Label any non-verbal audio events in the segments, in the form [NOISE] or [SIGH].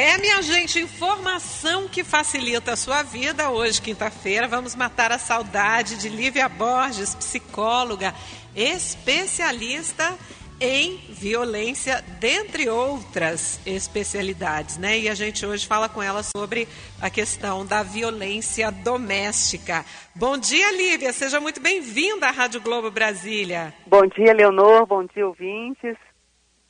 É, minha gente, informação que facilita a sua vida. Hoje, quinta-feira, vamos matar a saudade de Lívia Borges, psicóloga, especialista em violência, dentre outras especialidades, né? E a gente hoje fala com ela sobre a questão da violência doméstica. Bom dia, Lívia, seja muito bem-vinda à Rádio Globo Brasília. Bom dia, Leonor, bom dia, ouvintes.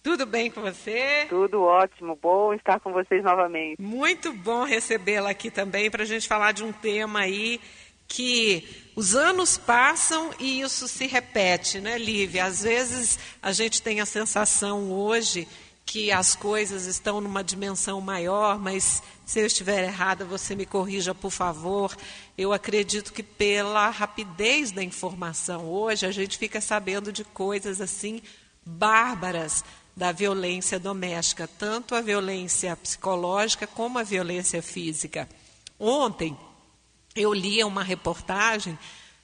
Tudo bem com você? Tudo ótimo, bom estar com vocês novamente. Muito bom recebê-la aqui também para a gente falar de um tema aí que os anos passam e isso se repete, né, Lívia? Às vezes a gente tem a sensação hoje que as coisas estão numa dimensão maior, mas se eu estiver errada, você me corrija, por favor. Eu acredito que pela rapidez da informação hoje, a gente fica sabendo de coisas assim bárbaras da violência doméstica, tanto a violência psicológica como a violência física. Ontem eu lia uma reportagem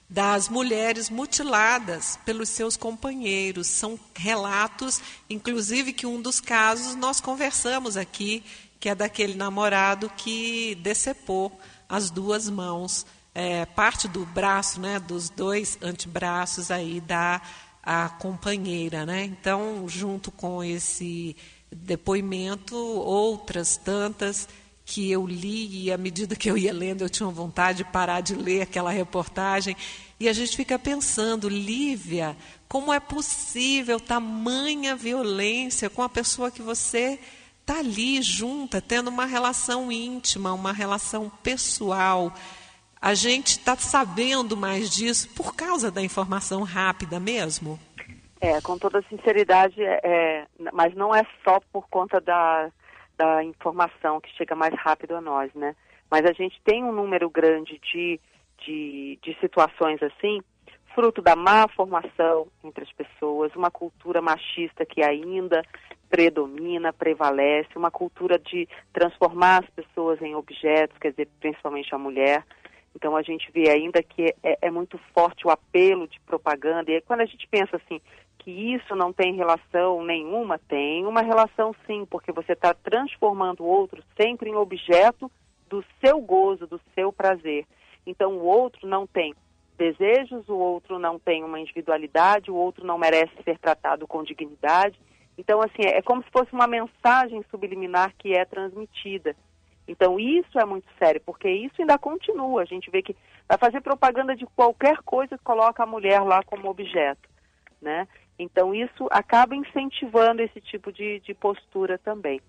das mulheres mutiladas pelos seus companheiros. São relatos, inclusive, que um dos casos nós conversamos aqui, que é daquele namorado que decepou as duas mãos, é, parte do braço, né, dos dois antebraços aí da a companheira, né? Então, junto com esse depoimento, outras tantas que eu li e à medida que eu ia lendo eu tinha vontade de parar de ler aquela reportagem e a gente fica pensando, Lívia, como é possível tamanha violência com a pessoa que você está ali junta, tendo uma relação íntima, uma relação pessoal. A gente está sabendo mais disso por causa da informação rápida mesmo? É, com toda sinceridade, é, é, mas não é só por conta da, da informação que chega mais rápido a nós, né? Mas a gente tem um número grande de, de, de situações assim, fruto da má formação entre as pessoas, uma cultura machista que ainda predomina, prevalece, uma cultura de transformar as pessoas em objetos, quer dizer, principalmente a mulher. Então a gente vê ainda que é, é muito forte o apelo de propaganda. E quando a gente pensa assim, que isso não tem relação nenhuma, tem uma relação sim, porque você está transformando o outro sempre em objeto do seu gozo, do seu prazer. Então o outro não tem desejos, o outro não tem uma individualidade, o outro não merece ser tratado com dignidade. Então, assim, é como se fosse uma mensagem subliminar que é transmitida. Então isso é muito sério, porque isso ainda continua. A gente vê que vai fazer propaganda de qualquer coisa que coloca a mulher lá como objeto, né? Então isso acaba incentivando esse tipo de, de postura também.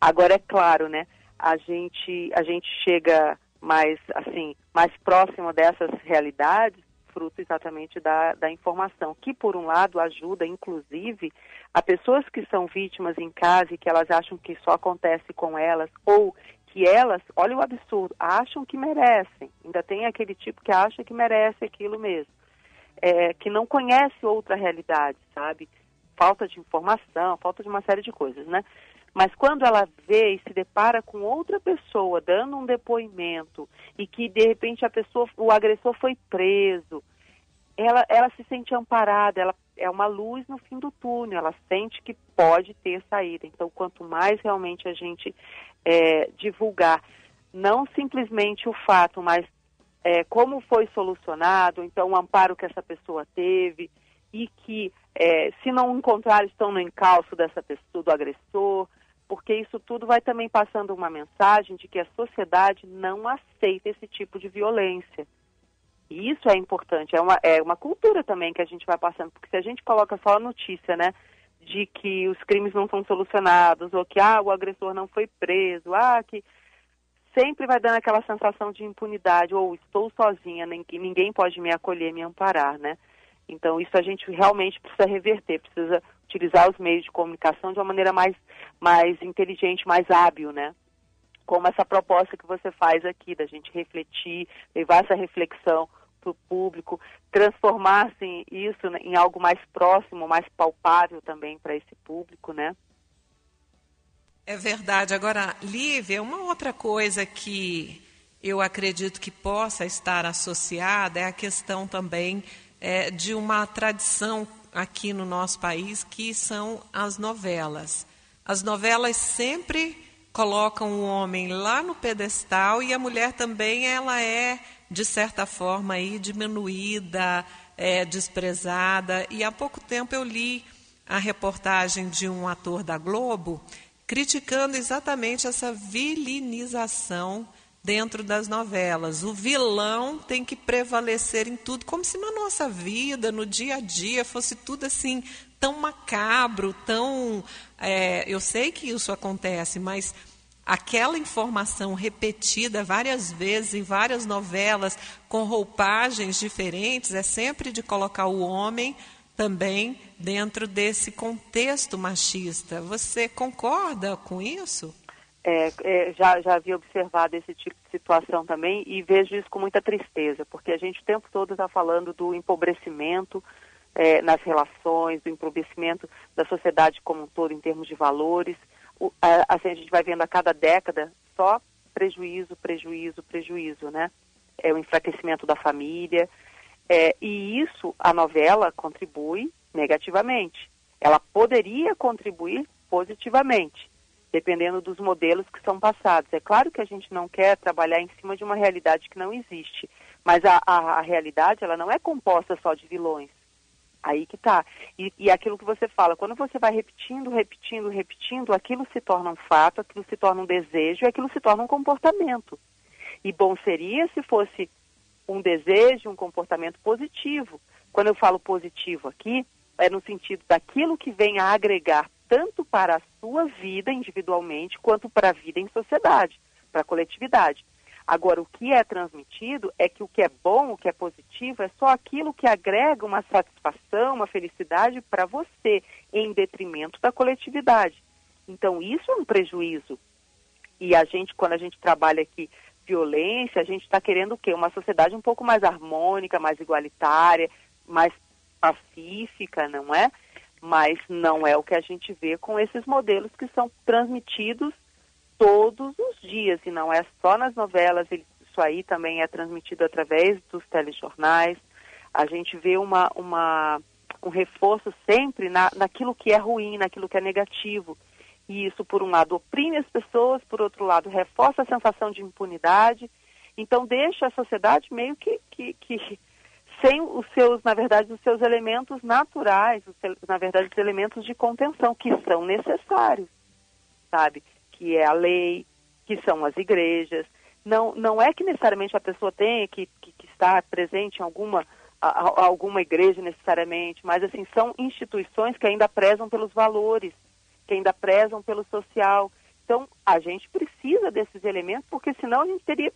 Agora é claro, né? A gente a gente chega mais assim mais próximo dessas realidades fruto exatamente da, da informação, que por um lado ajuda, inclusive, a pessoas que são vítimas em casa e que elas acham que só acontece com elas, ou que elas, olha o absurdo, acham que merecem. Ainda tem aquele tipo que acha que merece aquilo mesmo. É, que não conhece outra realidade, sabe? Falta de informação, falta de uma série de coisas, né? Mas quando ela vê e se depara com outra pessoa dando um depoimento e que de repente a pessoa, o agressor foi preso, ela, ela se sente amparada, ela é uma luz no fim do túnel, ela sente que pode ter saída. Então, quanto mais realmente a gente é, divulgar, não simplesmente o fato, mas é, como foi solucionado, então o amparo que essa pessoa teve e que, é, se não encontrar, estão no encalço dessa pessoa, do agressor, porque isso tudo vai também passando uma mensagem de que a sociedade não aceita esse tipo de violência. E isso é importante, é uma, é uma cultura também que a gente vai passando, porque se a gente coloca só a notícia, né, de que os crimes não são solucionados, ou que, ah, o agressor não foi preso, ah, que sempre vai dando aquela sensação de impunidade, ou estou sozinha, ninguém pode me acolher, me amparar, né? Então, isso a gente realmente precisa reverter, precisa utilizar os meios de comunicação de uma maneira mais, mais inteligente, mais hábil, né? Como essa proposta que você faz aqui, da gente refletir, levar essa reflexão para o público, transformar assim, isso em algo mais próximo, mais palpável também para esse público, né? É verdade. Agora, Lívia, uma outra coisa que eu acredito que possa estar associada é a questão também é, de uma tradição aqui no nosso país que são as novelas. As novelas sempre colocam o homem lá no pedestal e a mulher também ela é de certa forma aí diminuída, é, desprezada. E há pouco tempo eu li a reportagem de um ator da Globo criticando exatamente essa vilinização dentro das novelas. O vilão tem que prevalecer em tudo, como se na nossa vida, no dia a dia, fosse tudo assim tão macabro, tão. É, eu sei que isso acontece, mas aquela informação repetida várias vezes em várias novelas, com roupagens diferentes, é sempre de colocar o homem também dentro desse contexto machista. Você concorda com isso? É, é, já, já havia observado esse tipo de situação também e vejo isso com muita tristeza, porque a gente o tempo todo está falando do empobrecimento é, nas relações, do empobrecimento da sociedade como um todo em termos de valores. O, a, assim, a gente vai vendo a cada década só prejuízo, prejuízo, prejuízo, né? É o enfraquecimento da família, é, e isso a novela contribui negativamente. Ela poderia contribuir positivamente, dependendo dos modelos que são passados. É claro que a gente não quer trabalhar em cima de uma realidade que não existe, mas a, a, a realidade ela não é composta só de vilões. Aí que tá. E, e aquilo que você fala, quando você vai repetindo, repetindo, repetindo, aquilo se torna um fato, aquilo se torna um desejo aquilo se torna um comportamento. E bom seria se fosse um desejo, um comportamento positivo. Quando eu falo positivo aqui, é no sentido daquilo que vem a agregar tanto para a sua vida individualmente quanto para a vida em sociedade, para a coletividade. Agora, o que é transmitido é que o que é bom, o que é positivo, é só aquilo que agrega uma satisfação, uma felicidade para você, em detrimento da coletividade. Então, isso é um prejuízo. E a gente, quando a gente trabalha aqui violência, a gente está querendo o quê? Uma sociedade um pouco mais harmônica, mais igualitária, mais pacífica, não é? Mas não é o que a gente vê com esses modelos que são transmitidos todos os dias, e não é só nas novelas, isso aí também é transmitido através dos telejornais. A gente vê uma, uma, um reforço sempre na, naquilo que é ruim, naquilo que é negativo. E isso, por um lado, oprime as pessoas, por outro lado, reforça a sensação de impunidade. Então, deixa a sociedade meio que, que, que sem os seus, na verdade, os seus elementos naturais, os, na verdade, os elementos de contenção que são necessários, sabe? Que é a lei, que são as igrejas. Não, não é que necessariamente a pessoa tenha que, que, que estar presente em alguma, a, a, alguma igreja necessariamente, mas assim são instituições que ainda prezam pelos valores que ainda prezam pelo social. Então, a gente precisa desses elementos, porque senão a gente teria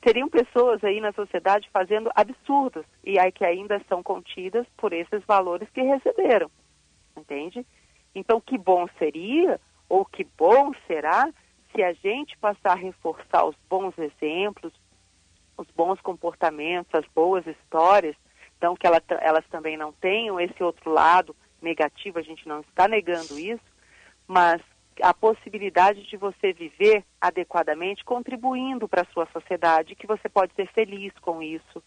teriam pessoas aí na sociedade fazendo absurdos e aí que ainda são contidas por esses valores que receberam, entende? Então, que bom seria ou que bom será se a gente passar a reforçar os bons exemplos, os bons comportamentos, as boas histórias, então que ela, elas também não tenham esse outro lado negativo, a gente não está negando isso, mas a possibilidade de você viver adequadamente, contribuindo para a sua sociedade, que você pode ser feliz com isso,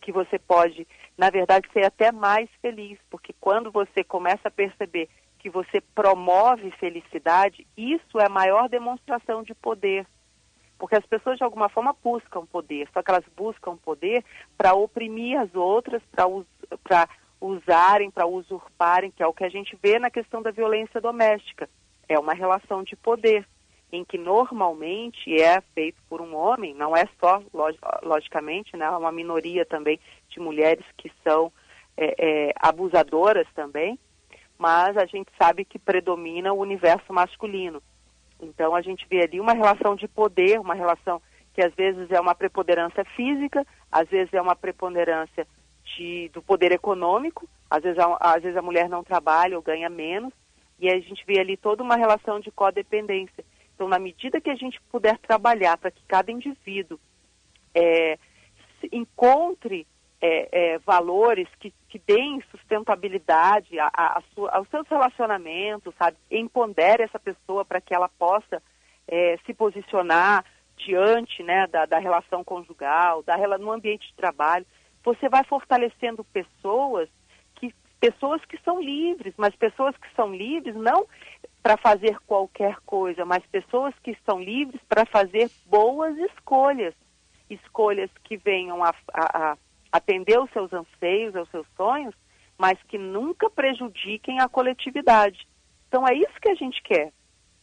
que você pode, na verdade, ser até mais feliz, porque quando você começa a perceber que você promove felicidade, isso é a maior demonstração de poder. Porque as pessoas, de alguma forma, buscam poder, só que elas buscam poder para oprimir as outras, para usarem, para usurparem, que é o que a gente vê na questão da violência doméstica. É uma relação de poder, em que normalmente é feito por um homem, não é só, logicamente, né, uma minoria também de mulheres que são é, é, abusadoras também, mas a gente sabe que predomina o universo masculino. Então a gente vê ali uma relação de poder, uma relação que às vezes é uma preponderância física, às vezes é uma preponderância de, do poder econômico, às vezes, a, às vezes a mulher não trabalha ou ganha menos, e a gente vê ali toda uma relação de codependência. Então, na medida que a gente puder trabalhar para que cada indivíduo é, encontre é, é, valores que, que deem sustentabilidade a, a, a sua, aos seus relacionamentos, sabe? Empodere essa pessoa para que ela possa é, se posicionar diante né, da, da relação conjugal, da, no ambiente de trabalho você vai fortalecendo pessoas pessoas que são livres, mas pessoas que são livres não para fazer qualquer coisa, mas pessoas que estão livres para fazer boas escolhas, escolhas que venham a, a, a atender os seus anseios, aos seus sonhos, mas que nunca prejudiquem a coletividade. Então é isso que a gente quer,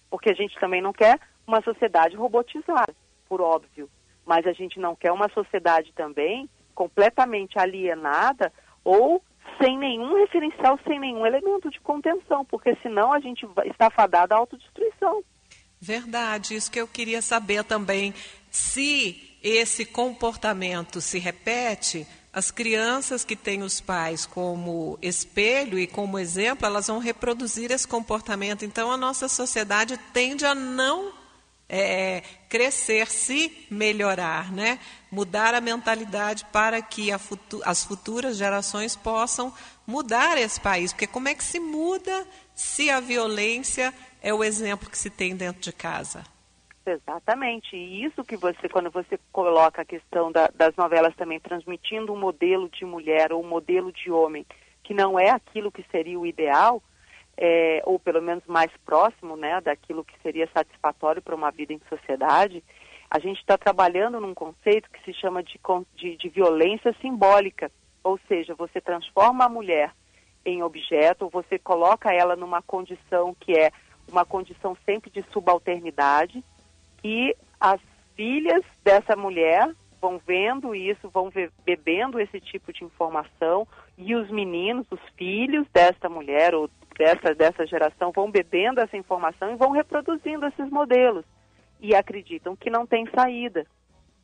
porque a gente também não quer uma sociedade robotizada, por óbvio, mas a gente não quer uma sociedade também completamente alienada ou sem nenhum referencial, sem nenhum elemento de contenção, porque senão a gente está fadado à autodestruição. Verdade, isso que eu queria saber também. Se esse comportamento se repete, as crianças que têm os pais como espelho e como exemplo, elas vão reproduzir esse comportamento. Então, a nossa sociedade tende a não é, crescer, se melhorar, né? mudar a mentalidade para que futu as futuras gerações possam mudar esse país. Porque como é que se muda se a violência é o exemplo que se tem dentro de casa? Exatamente. E isso que você, quando você coloca a questão da, das novelas também transmitindo um modelo de mulher ou um modelo de homem que não é aquilo que seria o ideal, é, ou pelo menos mais próximo né, daquilo que seria satisfatório para uma vida em sociedade, a gente está trabalhando num conceito que se chama de, de, de violência simbólica, ou seja, você transforma a mulher em objeto, você coloca ela numa condição que é uma condição sempre de subalternidade, e as filhas dessa mulher vão vendo isso, vão bebendo esse tipo de informação e os meninos, os filhos desta mulher ou dessa, dessa geração vão bebendo essa informação e vão reproduzindo esses modelos e acreditam que não tem saída.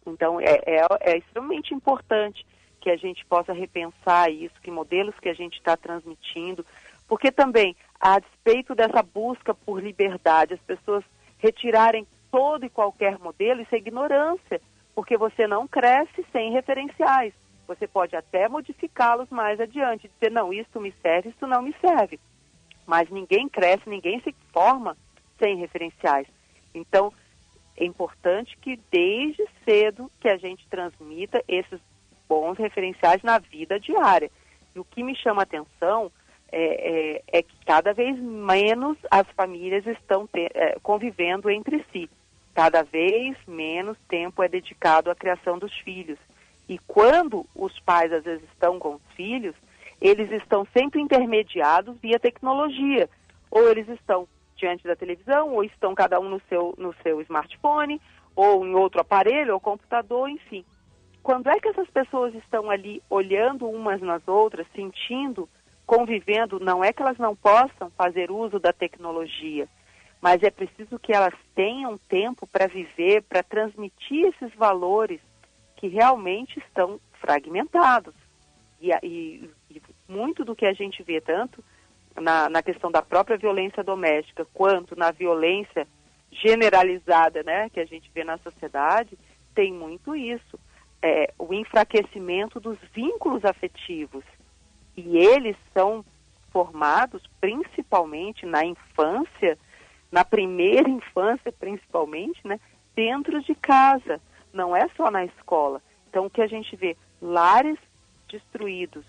Então é, é, é extremamente importante que a gente possa repensar isso, que modelos que a gente está transmitindo, porque também, a despeito dessa busca por liberdade, as pessoas retirarem todo e qualquer modelo, isso é ignorância, porque você não cresce sem referenciais. Você pode até modificá-los mais adiante, dizer, não, isso me serve, isso não me serve. Mas ninguém cresce, ninguém se forma sem referenciais. Então, é importante que desde cedo que a gente transmita esses bons referenciais na vida diária. E o que me chama a atenção é, é, é que cada vez menos as famílias estão ter, é, convivendo entre si. Cada vez menos tempo é dedicado à criação dos filhos. E quando os pais às vezes estão com os filhos, eles estão sempre intermediados via tecnologia. Ou eles estão diante da televisão, ou estão cada um no seu, no seu smartphone, ou em outro aparelho, ou computador, enfim. Quando é que essas pessoas estão ali olhando umas nas outras, sentindo, convivendo, não é que elas não possam fazer uso da tecnologia, mas é preciso que elas tenham tempo para viver, para transmitir esses valores que realmente estão fragmentados. E, e, muito do que a gente vê, tanto na, na, questão da própria violência doméstica, quanto na violência generalizada né, que a gente vê na sociedade, tem muito isso. É, o enfraquecimento dos vínculos afetivos. E eles são formados principalmente na infância na primeira infância principalmente, né, dentro de casa, não é só na escola. Então o que a gente vê, lares destruídos.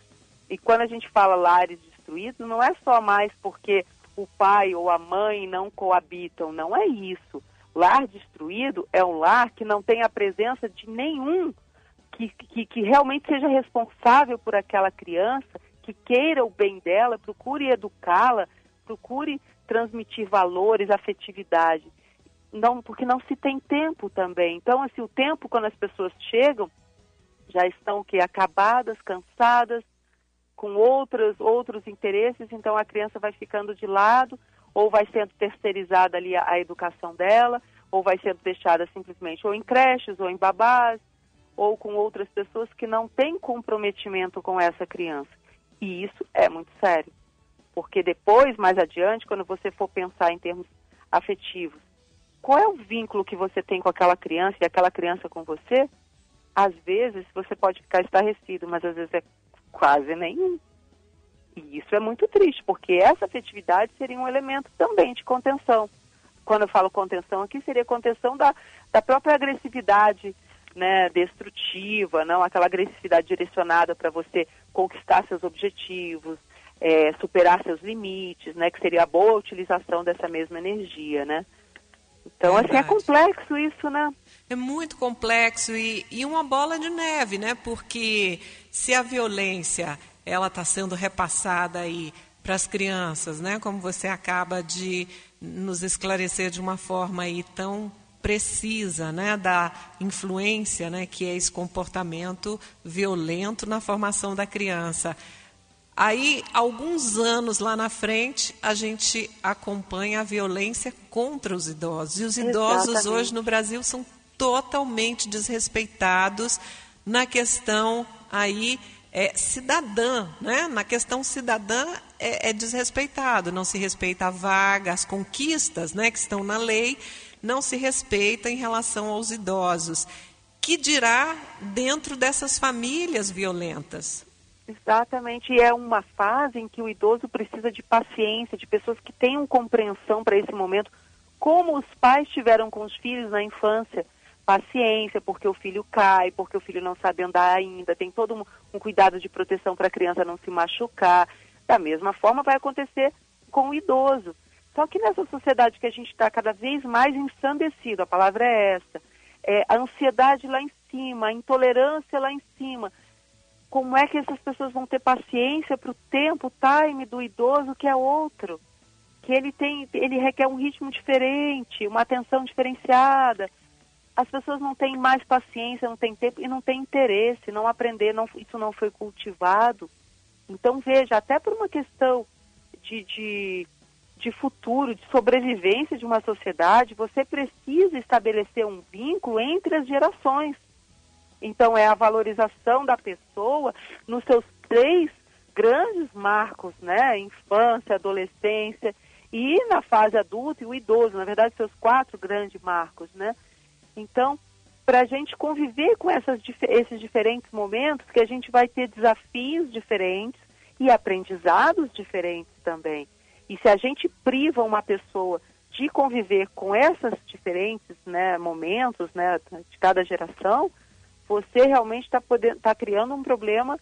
E quando a gente fala lares destruídos, não é só mais porque o pai ou a mãe não coabitam, não é isso. Lar destruído é um lar que não tem a presença de nenhum que, que, que realmente seja responsável por aquela criança, que queira o bem dela, procure educá-la, procure transmitir valores, afetividade. Não, porque não se tem tempo também. Então, assim, o tempo quando as pessoas chegam já estão que acabadas, cansadas, com outros outros interesses, então a criança vai ficando de lado ou vai sendo terceirizada ali a, a educação dela, ou vai sendo deixada simplesmente ou em creches ou em babás, ou com outras pessoas que não têm comprometimento com essa criança. E isso é muito sério. Porque depois, mais adiante, quando você for pensar em termos afetivos, qual é o vínculo que você tem com aquela criança e aquela criança com você? Às vezes você pode ficar estarrecido, mas às vezes é quase nenhum. E isso é muito triste, porque essa afetividade seria um elemento também de contenção. Quando eu falo contenção aqui, seria contenção da, da própria agressividade né, destrutiva, não aquela agressividade direcionada para você conquistar seus objetivos, é, superar seus limites, né? Que seria a boa utilização dessa mesma energia, né? Então, Verdade. assim, é complexo isso, né? É muito complexo e, e uma bola de neve, né? Porque se a violência ela está sendo repassada aí para as crianças, né? Como você acaba de nos esclarecer de uma forma aí tão precisa, né, da influência, né, que é esse comportamento violento na formação da criança. Aí, alguns anos lá na frente, a gente acompanha a violência contra os idosos. E os idosos Exatamente. hoje no Brasil são totalmente desrespeitados na questão aí é, cidadã, né? Na questão cidadã é, é desrespeitado, não se respeita a vaga, as conquistas, né, que estão na lei, não se respeita em relação aos idosos. Que dirá dentro dessas famílias violentas? Exatamente, e é uma fase em que o idoso precisa de paciência, de pessoas que tenham compreensão para esse momento, como os pais tiveram com os filhos na infância. Paciência, porque o filho cai, porque o filho não sabe andar ainda, tem todo um, um cuidado de proteção para a criança não se machucar. Da mesma forma vai acontecer com o idoso. Só que nessa sociedade que a gente está cada vez mais ensandecido, a palavra é essa, é, a ansiedade lá em cima, a intolerância lá em cima, como é que essas pessoas vão ter paciência para o tempo, o time do idoso que é outro? Que ele tem, ele requer um ritmo diferente, uma atenção diferenciada. As pessoas não têm mais paciência, não têm tempo e não têm interesse, não aprender, não, isso não foi cultivado. Então veja, até por uma questão de, de, de futuro, de sobrevivência de uma sociedade, você precisa estabelecer um vínculo entre as gerações então, é a valorização da pessoa nos seus três grandes marcos, né? Infância, adolescência e na fase adulta e o idoso, na verdade, seus quatro grandes marcos, né? Então, para a gente conviver com essas, esses diferentes momentos, que a gente vai ter desafios diferentes e aprendizados diferentes também. E se a gente priva uma pessoa de conviver com esses diferentes né, momentos né, de cada geração, você realmente está tá criando um problema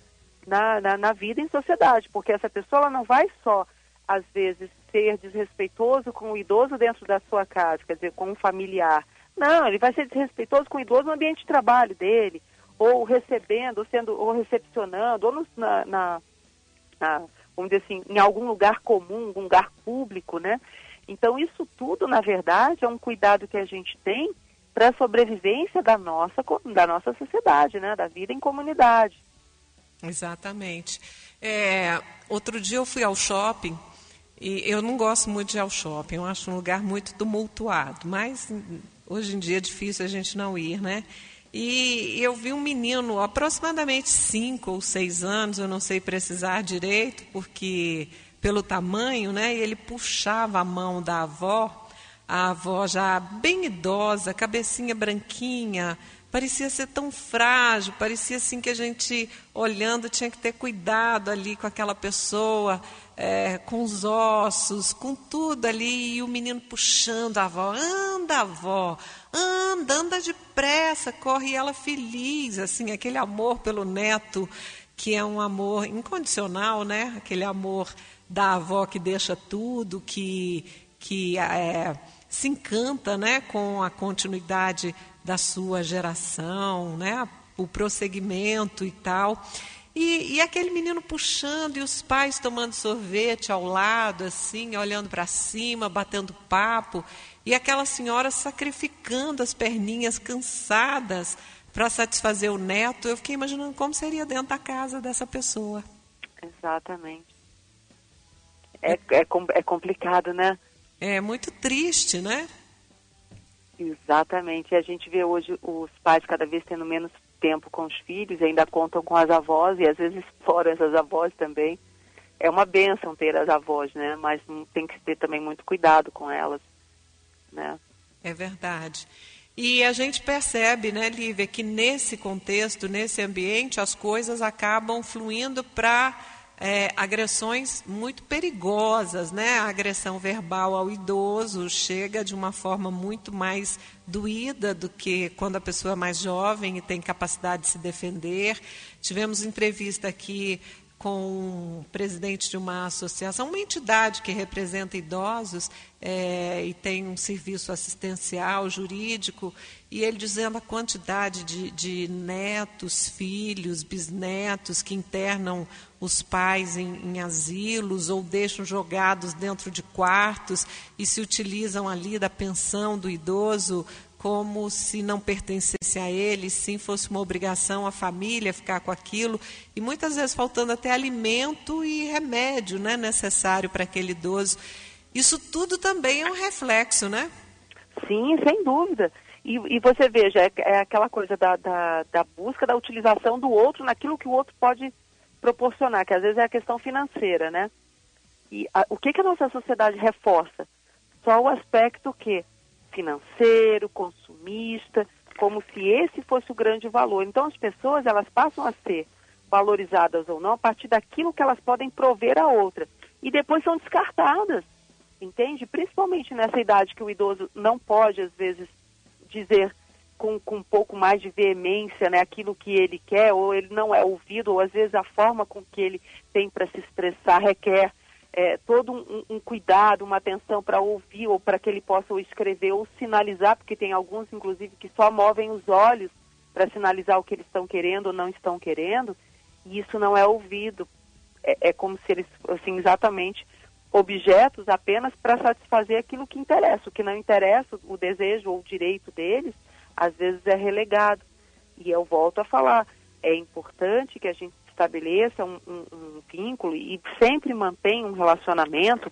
na, na, na, vida em sociedade, porque essa pessoa ela não vai só, às vezes, ser desrespeitoso com o idoso dentro da sua casa, quer dizer, com um familiar. Não, ele vai ser desrespeitoso com o idoso no ambiente de trabalho dele, ou recebendo, ou sendo, ou recepcionando, ou no, na, na, na, vamos dizer assim, em algum lugar comum, um lugar público, né? Então, isso tudo, na verdade, é um cuidado que a gente tem para a sobrevivência da nossa, da nossa sociedade, né? da vida em comunidade. Exatamente. É, outro dia eu fui ao shopping e eu não gosto muito de ir ao shopping, eu acho um lugar muito tumultuado, mas hoje em dia é difícil a gente não ir, né? E eu vi um menino, aproximadamente cinco ou seis anos, eu não sei precisar direito, porque pelo tamanho, né? Ele puxava a mão da avó a avó já bem idosa, cabecinha branquinha, parecia ser tão frágil, parecia assim que a gente olhando tinha que ter cuidado ali com aquela pessoa, é, com os ossos, com tudo ali, e o menino puxando a avó, anda avó, anda, anda depressa, corre ela feliz, assim, aquele amor pelo neto, que é um amor incondicional, né? Aquele amor da avó que deixa tudo, que, que é, se encanta né, com a continuidade da sua geração, né, o prosseguimento e tal. E, e, aquele menino puxando e os pais tomando sorvete ao lado, assim, olhando para cima, batendo papo, e aquela senhora sacrificando as perninhas cansadas para satisfazer o neto. Eu fiquei imaginando como seria dentro da casa dessa pessoa. Exatamente. É, é, é complicado, né? É muito triste, né? Exatamente. E a gente vê hoje os pais cada vez tendo menos tempo com os filhos, ainda contam com as avós e às vezes [LAUGHS] exploram essas avós também. É uma benção ter as avós, né? Mas tem que ter também muito cuidado com elas, né? É verdade. E a gente percebe, né, Lívia, que nesse contexto, nesse ambiente, as coisas acabam fluindo para é, agressões muito perigosas, né? A agressão verbal ao idoso chega de uma forma muito mais doída do que quando a pessoa é mais jovem e tem capacidade de se defender. Tivemos entrevista aqui com o presidente de uma associação, uma entidade que representa idosos é, e tem um serviço assistencial, jurídico, e ele dizendo a quantidade de, de netos, filhos, bisnetos que internam os pais em, em, asilos ou deixam jogados dentro de quartos e se utilizam ali da pensão do idoso como se não pertencesse a ele, sim fosse uma obrigação a família ficar com aquilo, e muitas vezes faltando até alimento e remédio né, necessário para aquele idoso. Isso tudo também é um reflexo, né? Sim, sem dúvida. E, e você veja, é, é aquela coisa da, da, da, busca da utilização do outro naquilo que o outro pode proporcionar, que às vezes é a questão financeira, né? E a, o que, que a nossa sociedade reforça? Só o aspecto que financeiro, consumista, como se esse fosse o grande valor. Então as pessoas elas passam a ser valorizadas ou não a partir daquilo que elas podem prover a outra e depois são descartadas, entende? Principalmente nessa idade que o idoso não pode às vezes dizer com, com um pouco mais de veemência né, aquilo que ele quer, ou ele não é ouvido, ou às vezes a forma com que ele tem para se expressar requer é, todo um, um, cuidado, uma atenção para ouvir ou para que ele possa ou escrever ou sinalizar, porque tem alguns, inclusive, que só movem os olhos para sinalizar o que eles estão querendo ou não estão querendo, e isso não é ouvido. É, é como se eles fossem exatamente objetos apenas para satisfazer aquilo que interessa. O que não interessa, o desejo ou o direito deles, às vezes é relegado. E eu volto a falar, é importante que a gente estabeleça um, um, um vínculo e sempre mantenha um relacionamento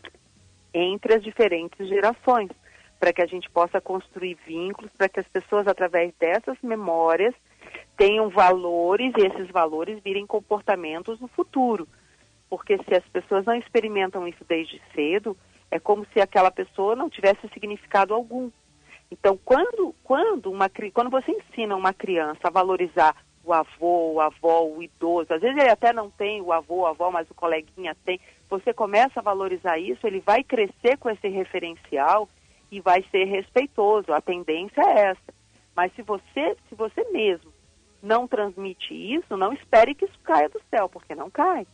entre as diferentes gerações, para que a gente possa construir vínculos, para que as pessoas, através dessas memórias, tenham valores e esses valores virem comportamentos no futuro. Porque se as pessoas não experimentam isso desde cedo, é como se aquela pessoa não tivesse significado algum. Então, quando, quando, uma, quando você ensina uma criança a valorizar o avô, o avó, o idoso. Às vezes ele até não tem o avô, a avó, mas o coleguinha tem. Você começa a valorizar isso, ele vai crescer com esse referencial e vai ser respeitoso. A tendência é essa. Mas se você, se você mesmo não transmite isso, não espere que isso caia do céu, porque não cai.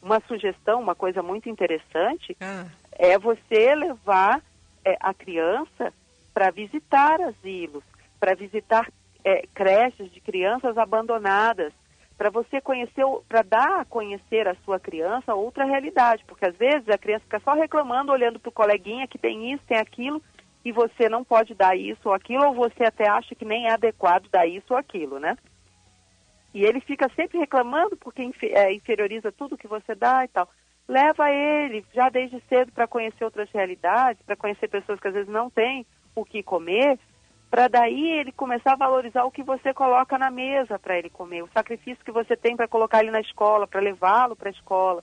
Uma sugestão, uma coisa muito interessante, ah. é você levar é, a criança para visitar asilos, para visitar é, creches de crianças abandonadas, para você conhecer, para dar a conhecer a sua criança outra realidade, porque às vezes a criança fica só reclamando, olhando para o coleguinha que tem isso, tem aquilo, e você não pode dar isso ou aquilo, ou você até acha que nem é adequado dar isso ou aquilo, né? E ele fica sempre reclamando porque é, inferioriza tudo que você dá e tal. Leva ele já desde cedo para conhecer outras realidades, para conhecer pessoas que às vezes não têm o que comer, para daí ele começar a valorizar o que você coloca na mesa para ele comer, o sacrifício que você tem para colocar ele na escola, para levá-lo para a escola.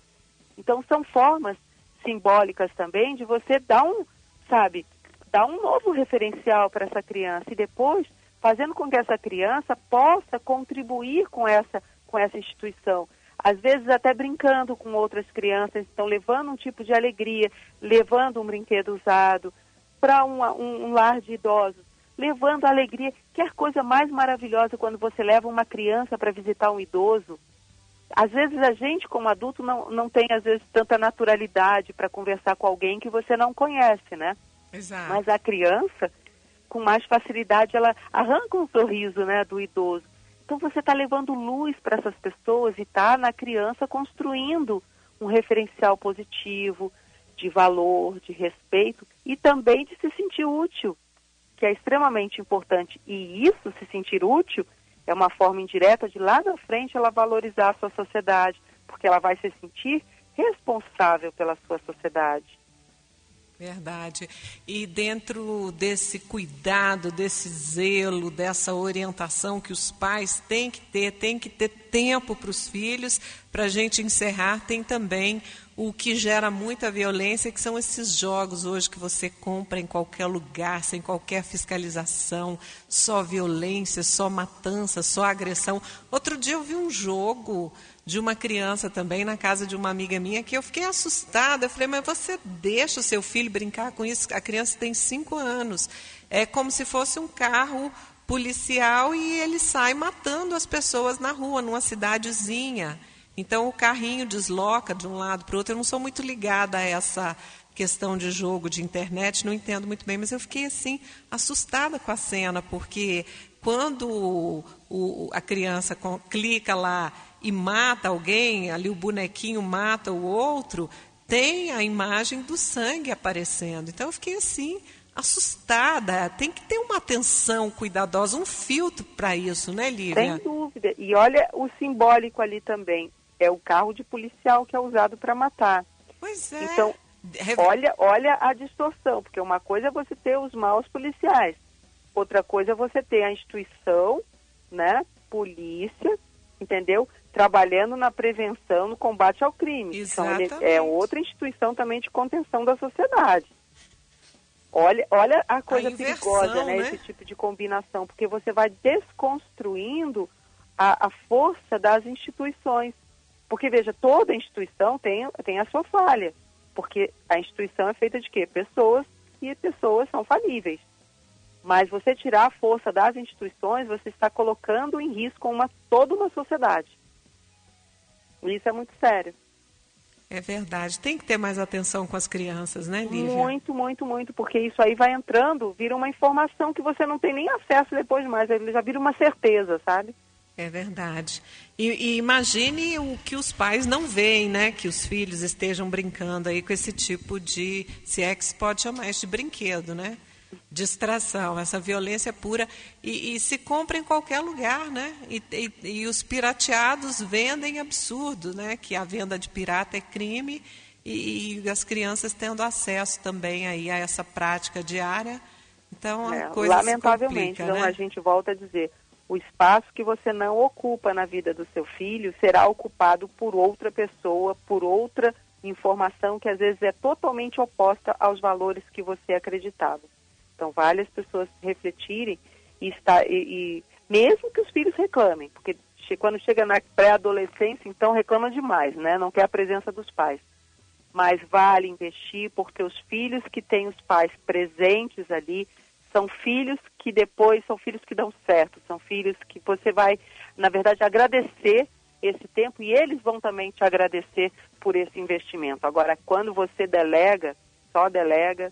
Então são formas simbólicas também de você dar um, sabe, dar um novo referencial para essa criança e depois fazendo com que essa criança possa contribuir com essa com essa instituição. Às vezes até brincando com outras crianças, estão levando um tipo de alegria, levando um brinquedo usado para um, um, um lar de idosos levando alegria. Quer coisa mais maravilhosa quando você leva uma criança para visitar um idoso? Às vezes a gente, como adulto, não, não tem, às vezes, tanta naturalidade para conversar com alguém que você não conhece, né? Exato. Mas a criança, com mais facilidade, ela arranca um sorriso né, do idoso. Então você está levando luz para essas pessoas e está na criança construindo um referencial positivo, de valor, de respeito e também de se sentir útil que é extremamente importante, e isso, se sentir útil, é uma forma indireta de lá na frente ela valorizar a sua sociedade, porque ela vai se sentir responsável pela sua sociedade. Verdade. E dentro desse cuidado, desse zelo, dessa orientação que os pais têm que ter, tem que ter tempo para os filhos, para a gente encerrar, tem também o que gera muita violência, que são esses jogos hoje que você compra em qualquer lugar, sem qualquer fiscalização, só violência, só matança, só agressão. Outro dia eu vi um jogo de uma criança também na casa de uma amiga minha que eu fiquei assustada. Eu falei, mas você deixa o seu filho brincar com isso? A criança tem cinco anos. É como se fosse um carro policial e ele sai matando as pessoas na rua, numa cidadezinha. Então o carrinho desloca de um lado para o outro. Eu não sou muito ligada a essa questão de jogo de internet, não entendo muito bem, mas eu fiquei assim assustada com a cena, porque quando o, o, a criança clica lá e mata alguém, ali o bonequinho mata o outro, tem a imagem do sangue aparecendo. Então eu fiquei assim assustada. Tem que ter uma atenção cuidadosa, um filtro para isso, né, Lívia? Sem dúvida. E olha o simbólico ali também. É o carro de policial que é usado para matar. Pois é. Então, olha, olha a distorção, porque uma coisa é você ter os maus policiais, outra coisa é você ter a instituição, né, polícia, entendeu? Trabalhando na prevenção, no combate ao crime. Exatamente. Então, é outra instituição também de contenção da sociedade. Olha, olha a coisa a inversão, perigosa, né, né? Esse tipo de combinação, porque você vai desconstruindo a, a, força das instituições. Porque, veja, toda instituição tem, tem a sua falha. Porque a instituição é feita de quê? Pessoas e pessoas são falíveis. Mas você tirar a força das instituições, você está colocando em risco uma, toda uma sociedade. E isso é muito sério. É verdade. Tem que ter mais atenção com as crianças, né, Lívia? Muito, muito, muito, porque isso aí vai entrando, vira uma informação que você não tem nem acesso depois mais, ele já vira uma certeza, sabe? É verdade. E, e, imagine o que os pais não veem, né? Que os filhos estejam brincando aí com esse tipo de, se é que se pode chamar isso de brinquedo, né? Distração, essa violência pura. E, e, se compra em qualquer lugar, né? E, e, e, os pirateados vendem absurdo, né? Que a venda de pirata é crime e, as crianças tendo acesso também aí a essa prática diária. Então, a é, coisa Lamentavelmente, complica, então né? a gente volta a dizer, o espaço que você não ocupa na vida do seu filho será ocupado por outra pessoa, por outra informação que às vezes é totalmente oposta aos valores que você acreditava. Então, vale as pessoas refletirem e, estar, e, e mesmo que os filhos reclamem, porque quando chega na pré-adolescência, então reclama demais, né? Não quer a presença dos pais. Mas vale investir porque os filhos que têm os pais presentes ali são filhos que depois são filhos que dão certo, são filhos que você vai, na verdade, agradecer esse tempo e eles vão também te agradecer por esse investimento. Agora, quando você delega, só delega,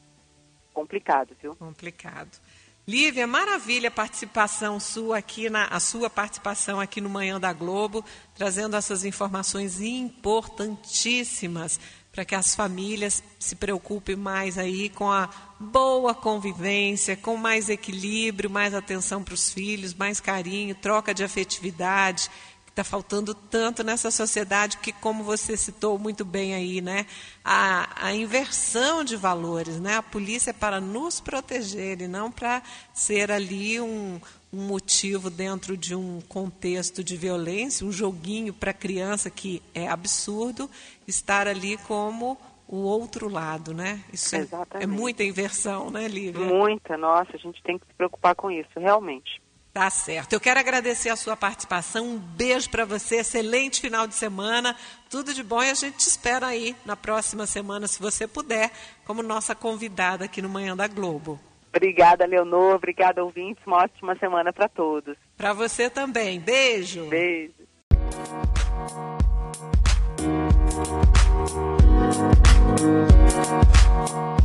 complicado, viu? Complicado. Lívia, maravilha a participação sua aqui, na, a sua participação aqui no Manhã da Globo, trazendo essas informações importantíssimas para que as famílias se preocupem mais aí com a boa convivência, com mais equilíbrio, mais atenção para os filhos, mais carinho, troca de afetividade está faltando tanto nessa sociedade que, como você citou muito bem aí, né, a, a inversão de valores, né, a polícia é para nos proteger e não para ser ali um, um motivo dentro de um contexto de violência, um joguinho para criança que é absurdo estar ali como o outro lado, né? Isso é, é muita inversão, né, Lívia? Muita, nossa, a gente tem que se preocupar com isso, realmente. Tá certo. Eu quero agradecer a sua participação. Um beijo para você. Excelente final de semana. Tudo de bom e a gente te espera aí na próxima semana, se você puder, como nossa convidada aqui no Manhã da Globo. Obrigada, Leonor. Obrigada, ouvintes. Uma ótima semana para todos. Para você também. Beijo. Beijo. Música